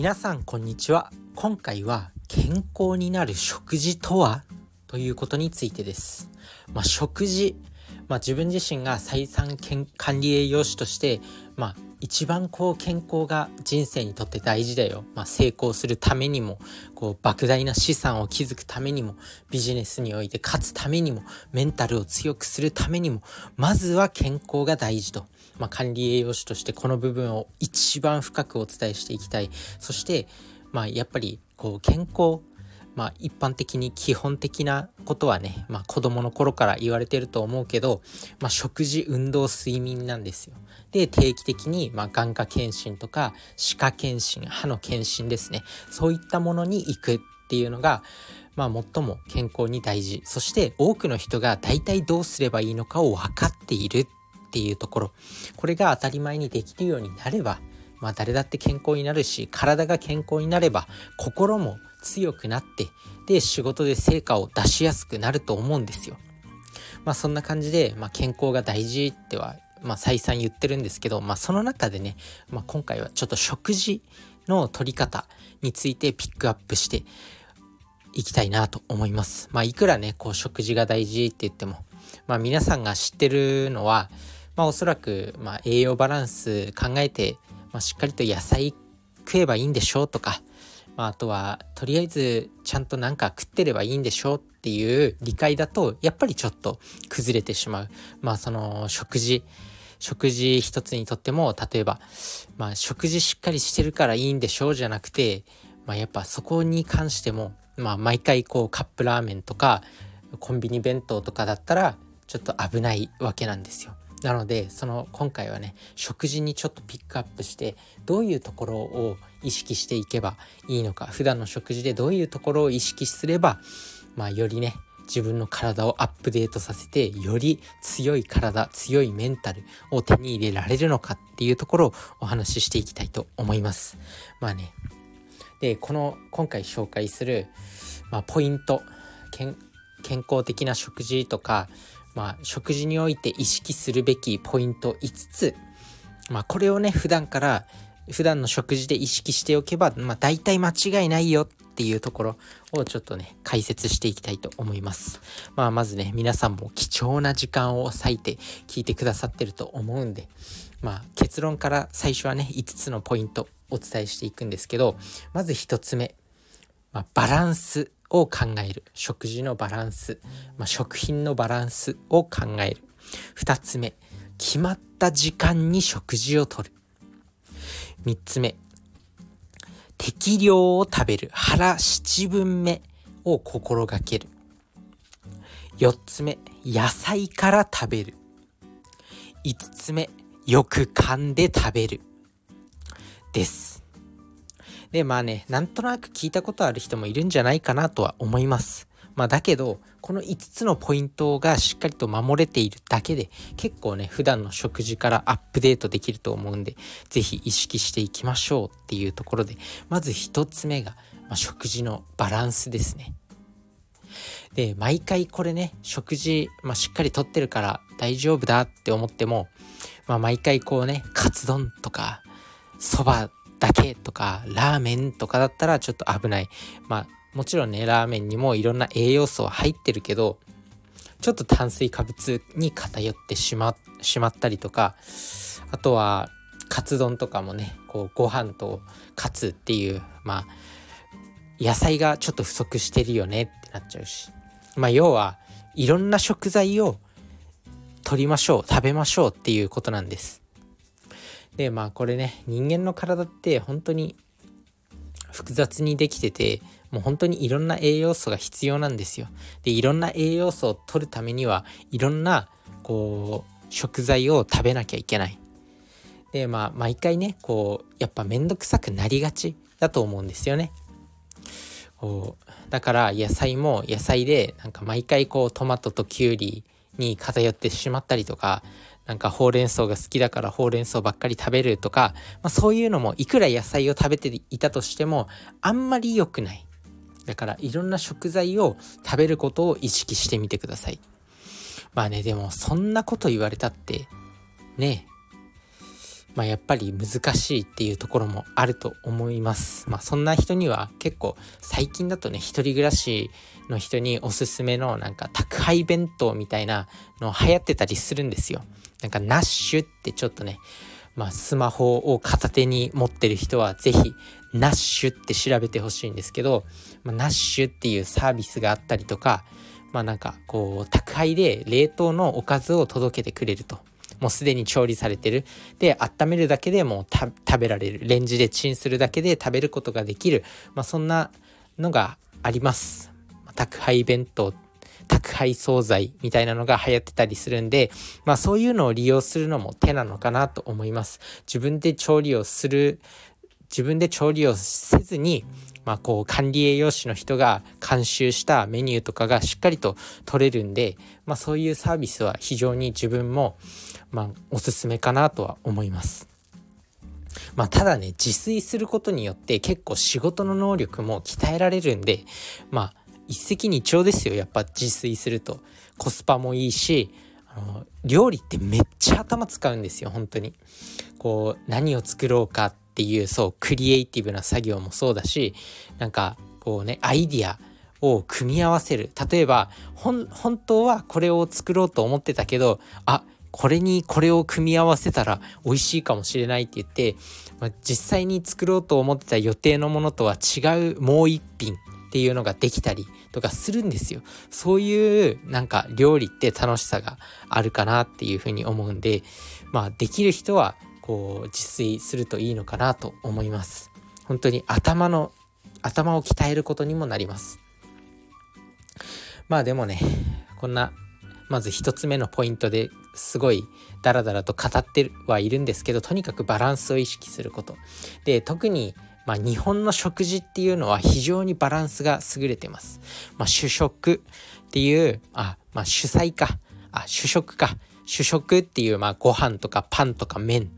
皆さんこんにちは。今回は健康になる食事とは？ということについてです。まあ、食事まあ、自分自身が再三管理栄養士として、まあ、一番こう健康が人生にとって大事だよ、まあ、成功するためにもこう莫大な資産を築くためにもビジネスにおいて勝つためにもメンタルを強くするためにもまずは健康が大事と、まあ、管理栄養士としてこの部分を一番深くお伝えしていきたい。そして、まあ、やっぱりこう健康まあ一般的に基本的なことはね、まあ子供の頃から言われてると思うけど、まあ食事、運動、睡眠なんですよ。で、定期的に、まあ眼科検診とか歯科検診、歯の検診ですね。そういったものに行くっていうのが、まあ最も健康に大事。そして多くの人が大体どうすればいいのかを分かっているっていうところ。これが当たり前にできるようになれば、まあ誰だって健康になるし、体が健康になれば心も強くなってで仕事で成果を出しやすくなると思うんですよ。まあそんな感じで、まあ、健康が大事っては、まあ、再三言ってるんですけど、まあ、その中でね、まあ、今回はちょっと食事の取り方についてピックアップしていきたいなと思います。まあいくらねこう食事が大事って言っても、まあ、皆さんが知ってるのは、まあ、おそらく、まあ、栄養バランス考えて、まあ、しっかりと野菜食えばいいんでしょうとか、まあ、あとはとりあえずちゃんとなんか食ってればいいんでしょうっていう理解だとやっぱりちょっと崩れてしまう。まあその食事食事一つにとっても例えば、まあ、食事しっかりしてるからいいんでしょうじゃなくて、まあ、やっぱそこに関しても、まあ、毎回こうカップラーメンとかコンビニ弁当とかだったらちょっと危ないわけなんですよ。なのでその今回はね食事にちょっとピックアップしてどういうところを意識していけばいいのか普段の食事でどういうところを意識すればまあよりね自分の体をアップデートさせてより強い体強いメンタルを手に入れられるのかっていうところをお話ししていきたいと思います。まあね。でこの今回紹介する、まあ、ポイント健康的な食事とかまあ、食事において意識するべきポイント5つ、まあ、これをね普段から普段の食事で意識しておけば、まあ、大体間違いないよっていうところをちょっとね解説していきたいと思います。まあまずね皆さんも貴重な時間を割いて聞いてくださってると思うんでまあ結論から最初はね5つのポイントお伝えしていくんですけどまず1つ目、まあ、バランスを考える。食事のバランス、まあ、食品のバランスを考える。2つ目決まった時間に食事をとる。3つ目適量を食べる腹七分目を心がける。4つ目野菜から食べる。5つ目よく噛んで食べる。です。で、まあね、なんとなく聞いたことある人もいるんじゃないかなとは思います。まあだけど、この5つのポイントがしっかりと守れているだけで、結構ね、普段の食事からアップデートできると思うんで、是非意識していきましょうっていうところで、まず1つ目が、まあ、食事のバランスですね。で、毎回これね、食事、まあ、しっかりとってるから大丈夫だって思っても、まあ、毎回こうね、カツ丼とか、そばだけとかラーメンとかだったらちょっと危ないまあもちろんねラーメンにもいろんな栄養素は入ってるけどちょっと炭水化物に偏ってしましまったりとかあとはカツ丼とかもねこうご飯とカツっていうまあ野菜がちょっと不足してるよねってなっちゃうし。まあ要はいろんな食材を取りましょう食べましょうっていうことなんです。でまあこれね人間の体って本当に複雑にできててもう本当にいろんな栄養素が必要なんですよ。でいろんな栄養素を取るためにはいろんなこう食材を食べなきゃいけない。でまあ毎回ねこうやっぱ面倒くさくなりがちだと思うんですよね。こうだから野菜も野菜でなんか毎回こうトマトときゅうりに偏ってしまったりとかなんかほうれん草が好きだからほうれん草ばっかり食べるとか、まあ、そういうのもいくら野菜を食べていたとしてもあんまり良くない。だからいろんな食材を食べることを意識してみてください。まあね、でもそんなこと言われたって、ね、まあ、やっぱり難しいっていうところもあると思います。まあ、そんな人には結構最近だとね一人暮らしの人におすすめのなんか宅配弁当みたいなの流行ってたりするんですよ。なんかナッシュってちょっとね、まあ、スマホを片手に持ってる人は是非ナッシュって調べてほしいんですけど、まあ、ナッシュっていうサービスがあったりとかまあなんかこう宅配で冷凍のおかずを届けてくれると。もうすでに調理されてる。で、温めるだけでもう食べられる。レンジでチンするだけで食べることができる。まあそんなのがあります。宅配弁当、宅配惣菜みたいなのが流行ってたりするんで、まあそういうのを利用するのも手なのかなと思います。自分で調理をする、自分で調理をせずに、まあ、こう管理栄養士の人が監修したメニューとかがしっかりと取れるんで、まあ、そういうサービスは非常に自分も、まあ、おすすめかなとは思います。まあ、ただね自炊することによって結構仕事の能力も鍛えられるんでまあ一石二鳥ですよやっぱ自炊すると。コスパもいいしあの料理ってめっちゃ頭使うんですよ本当に。こう何を作ろうかっていうそうクリエイティブな作業もそうだしなんかこうねアイディアを組み合わせる。例えば本当はこれを作ろうと思ってたけどあこれにこれを組み合わせたら美味しいかもしれないって言って、まあ、実際に作ろうと思ってた予定のものとは違うもう一品っていうのができたりとかするんですよ。そういうなんか料理って楽しさがあるかなっていうふうに思うんで、まあできる人はこう自炊するといいのかなと思います。本当に頭の頭を鍛えることにもなります。まあでもねこんなまず1つ目のポイントですごいダラダラと語ってはいるんですけどとにかくバランスを意識すること。で特にまあ、日本の食事っていうのは非常にバランスが優れてます。まあ、主食っていうあ、まあ、主菜か。あ主食か。主食っていうまあご飯とかパンとか麺。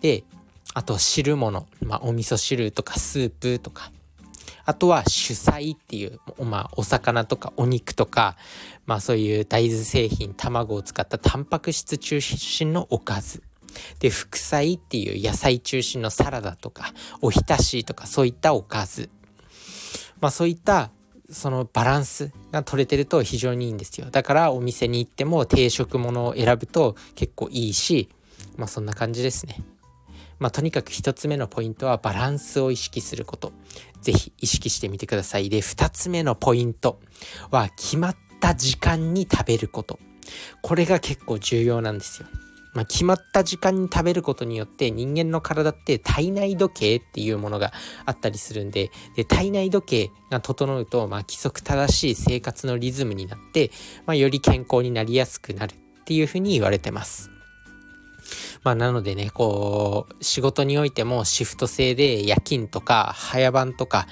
で、あと汁物、まあ、お味噌汁とかスープとか、あとは主菜っていう、まあ、お魚とかお肉とか、まあそういう大豆製品、卵を使ったタンパク質中心のおかず。で、副菜っていう野菜中心のサラダとか、おひたしとかそういったおかず。まあそういったそのバランスが取れてると非常にいいんですよ。だからお店に行っても定食ものを選ぶと結構いいし、まあそんな感じですね。まあ、とにかく1つ目のポイントはバランスを意識すること。ぜひ意識してみてください。で、2つ目のポイントは決まった時間に食べること。これが結構重要なんですよ。まあ、決まった時間に食べることによって人間の体って体内時計っていうものがあったりするんでで体内時計が整うと、まあ、規則正しい生活のリズムになって、まあ、より健康になりやすくなるっていうふうに言われてます。まあなのでね、こう、仕事においてもシフト制で夜勤とか早番とか、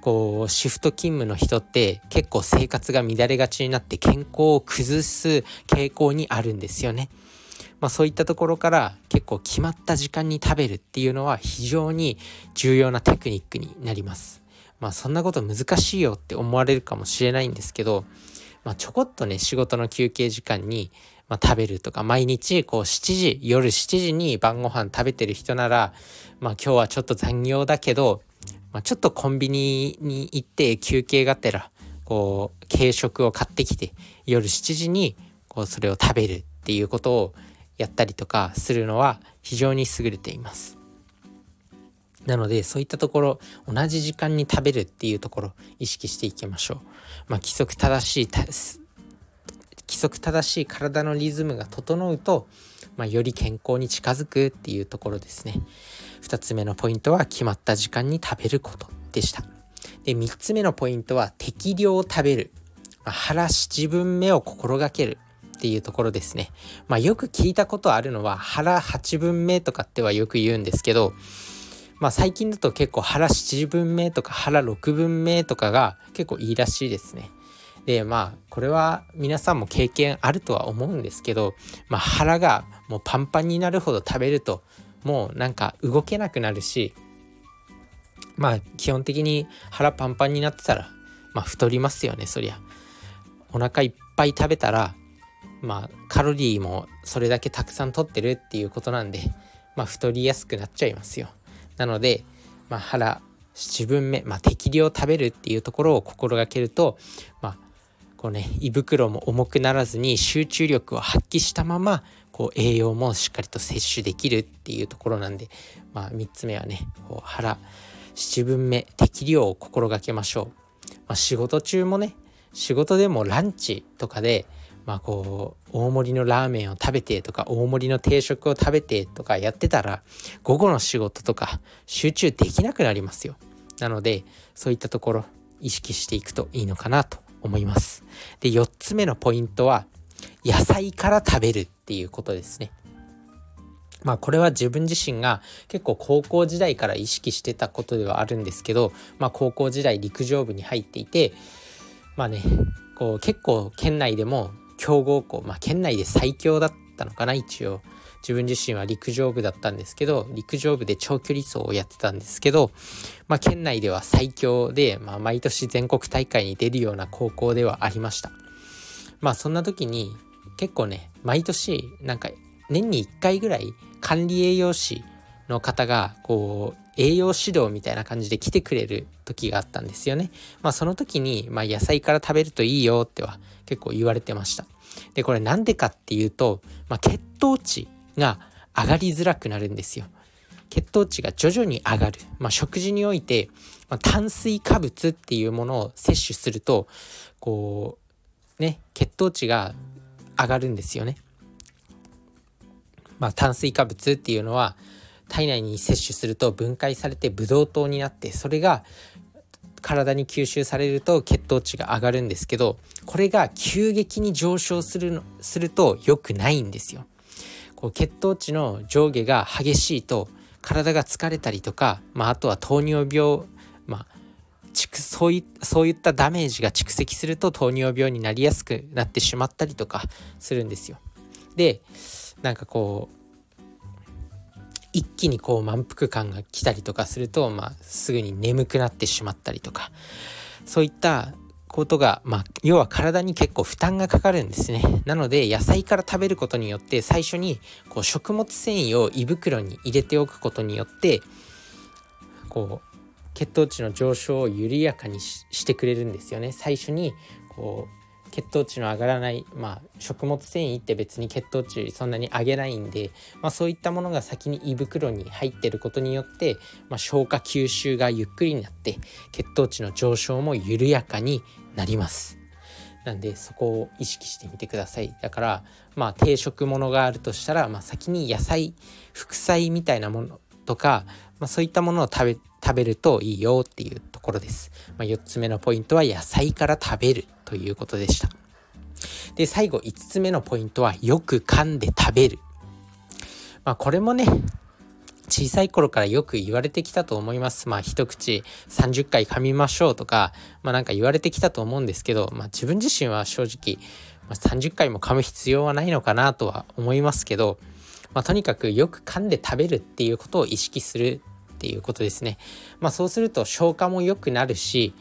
こう、シフト勤務の人って結構生活が乱れがちになって健康を崩す傾向にあるんですよね。まあそういったところから結構決まった時間に食べるっていうのは非常に重要なテクニックになります。まあそんなこと難しいよって思われるかもしれないんですけど、まあちょこっとね仕事の休憩時間にまあ、食べるとか毎日こう7時夜7時に晩ご飯食べてる人なら、まあ、今日はちょっと残業だけど、まあ、ちょっとコンビニに行って休憩がてらこう軽食を買ってきて夜7時にこうそれを食べるっていうことをやったりとかするのは非常に優れています。なのでそういったところ同じ時間に食べるっていうところ意識していきましょう。まあ、規則正しい規則正しい体のリズムが整うと、まあ、より健康に近づくっていうところですね2つ目のポイントは決まった時間に食べることでしたで3つ目のポイントは適量を食べる、まあ、腹7分目を心がけるっていうところですね。まあよく聞いたことあるのは腹8分目とかってはよく言うんですけど、まあ最近だと結構腹7分目とか腹6分目とかが結構いいらしいですね。でまあこれは皆さんも経験あるとは思うんですけど、まあ、腹がもうパンパンになるほど食べるともうなんか動けなくなるしまあ基本的に腹パンパンになってたらまあ太りますよねそりゃ。お腹いっぱい食べたらまあカロリーもそれだけたくさん取ってるっていうことなんでまあ、太りやすくなっちゃいますよ。なので、まあ、腹7分目、まあ、適量食べるっていうところを心がけると、まあ、こうね胃袋も重くならずに集中力を発揮したままこう栄養もしっかりと摂取できるっていうところなんで、まあ、3つ目はねこう腹7分目適量を心がけましょう、まあ、仕事中もね仕事でもランチとかでまあこう大盛りのラーメンを食べてとか大盛りの定食を食べてとかやってたら午後の仕事とか集中できなくなりますよなのでそういったところ意識していくといいのかなと思いますで4つ目のポイントは野菜から食べるっていうことですね。まあこれは自分自身が結構高校時代から意識してたことではあるんですけど、まあ高校時代陸上部に入っていて、まあね、こう結構県内でも強豪校、まあ県内で最強だったのかな一応。自分自身は陸上部だったんですけど陸上部で長距離走をやってたんですけど、まあ、県内では最強で、まあ、毎年全国大会に出るような高校ではありましたまあそんな時に結構ね毎年なんか年に1回ぐらい管理栄養士の方がこう栄養指導みたいな感じで来てくれる時があったんですよね。まあその時に、まあ、野菜から食べるといいよっては結構言われてました。でこれなんでかっていうと、まあ、血糖値が上がりづらくなるんですよ。血糖値が徐々に上がる、まあ、食事において、まあ、炭水化物っていうものを摂取するとこうね血糖値が上がるんですよね。まあ、炭水化物っていうのは体内に摂取すると分解されてブドウ糖になってそれが体に吸収されると血糖値が上がるんですけどこれが急激に上昇するのすると良くないんですよ。こう血糖値の上下が激しいと体が疲れたりとか、まあ、あとは糖尿病、まあ、そういそういったダメージが蓄積すると糖尿病になりやすくなってしまったりとかするんですよ。でなんかこう一気にこう満腹感が来たりとかすると、まあ、すぐに眠くなってしまったりとかそういったことが、まあ、要は体に結構負担がかかるんですね。なので野菜から食べることによって最初にこう食物繊維を胃袋に入れておくことによってこう血糖値の上昇を緩やかにしてくれるんですよね最初にこう血糖値の上がらないまあ食物繊維って別に血糖値そんなに上げないんで、まあ、そういったものが先に胃袋に入ってることによって、まあ、消化吸収がゆっくりになって血糖値の上昇も緩やかになります。なんでそこを意識してみてください。だからまあ定食ものがあるとしたら、まあ、先に野菜副菜みたいなものとか、まあ、そういったものを食べ食べるといいよっていうところです。まあ、4つ目のポイントは野菜から食べるということでした。で、最後5つ目のポイントはよく噛んで食べる。まあ、これもね、小さい頃からよく言われてきたと思います。まあ一口30回噛みましょうとか、まあなんか言われてきたと思うんですけど、まあ自分自身は正直、ま、30回も噛む必要はないのかなとは思いますけど、まあとにかくよく噛んで食べるっていうことを意識するっていうことですね。まあ、そうすると消化も良くなるし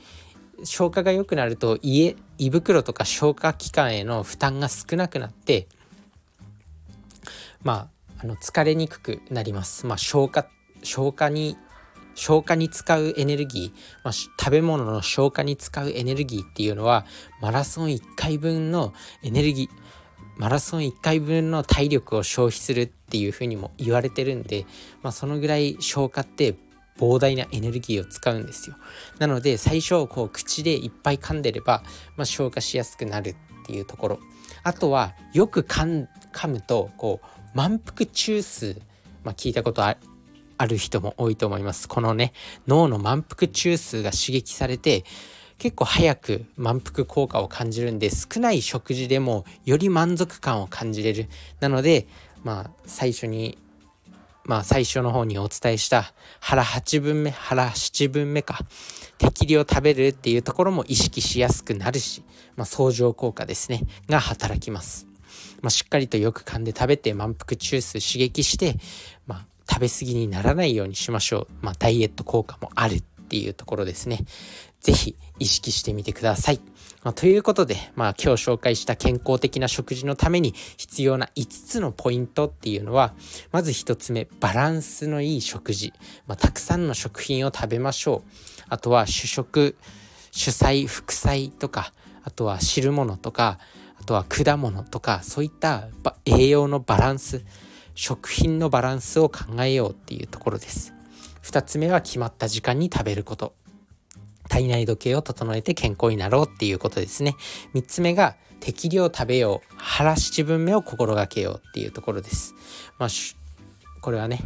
消化が良くなると胃胃袋とか消化器官への負担が少なくなってまああの疲れにくくなります。まあ、消化消化に消化に使うエネルギー、まあ、食べ物の消化に使うエネルギーっていうのはマラソン1回分のエネルギーマラソン1回分の体力を消費するっていうふうにも言われてるんで、まあ、そのぐらい消化って膨大なエネルギーを使うんですよ。なので最初こう口でいっぱい噛んでれば、まあ、消化しやすくなるっていうところ。あとはよく噛むとこう満腹中枢、まあ、聞いたことある人も多いと思います。このね脳の満腹中枢が刺激されて結構早く満腹効果を感じるんで少ない食事でもより満足感を感じれる。なのでまあ最初にまあ最初の方にお伝えした腹8分目腹7分目か。適量食べるっていうところも意識しやすくなるし、まあ、相乗効果ですね。が働きます、まあ、しっかりとよく噛んで食べて満腹中枢刺激して、まあ、食べ過ぎにならないようにしましょう、まあ、ダイエット効果もあるっていうところですね。ぜひ意識してみてください。まあ、ということで、まあ今日紹介した健康的な食事のために必要な5つのポイントっていうのは、まず1つ目、バランスのいい食事。まあ、たくさんの食品を食べましょう。あとは主食、主菜、副菜とか、あとは汁物とか、あとは果物とか、そういった栄養のバランス、食品のバランスを考えようっていうところです。2つ目は決まった時間に食べること。体内時計を整えて健康になろうっていうことですね。3つ目が適量食べよう。腹七分目を心がけようっていうところです。まあ、これはね、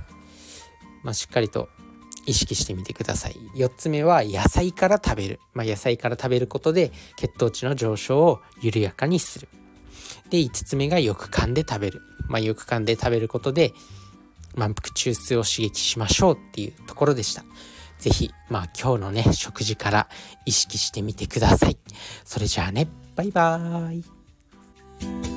まあ、しっかりと意識してみてください。4つ目は野菜から食べる。まあ、野菜から食べることで血糖値の上昇を緩やかにする。で、5つ目がよく噛んで食べる。まあ、よく噛んで食べることで満腹中枢を刺激しましょうっていうところでした。ぜひ、まあ今日のね、食事から意識してみてください。それじゃあね、バイバーイ。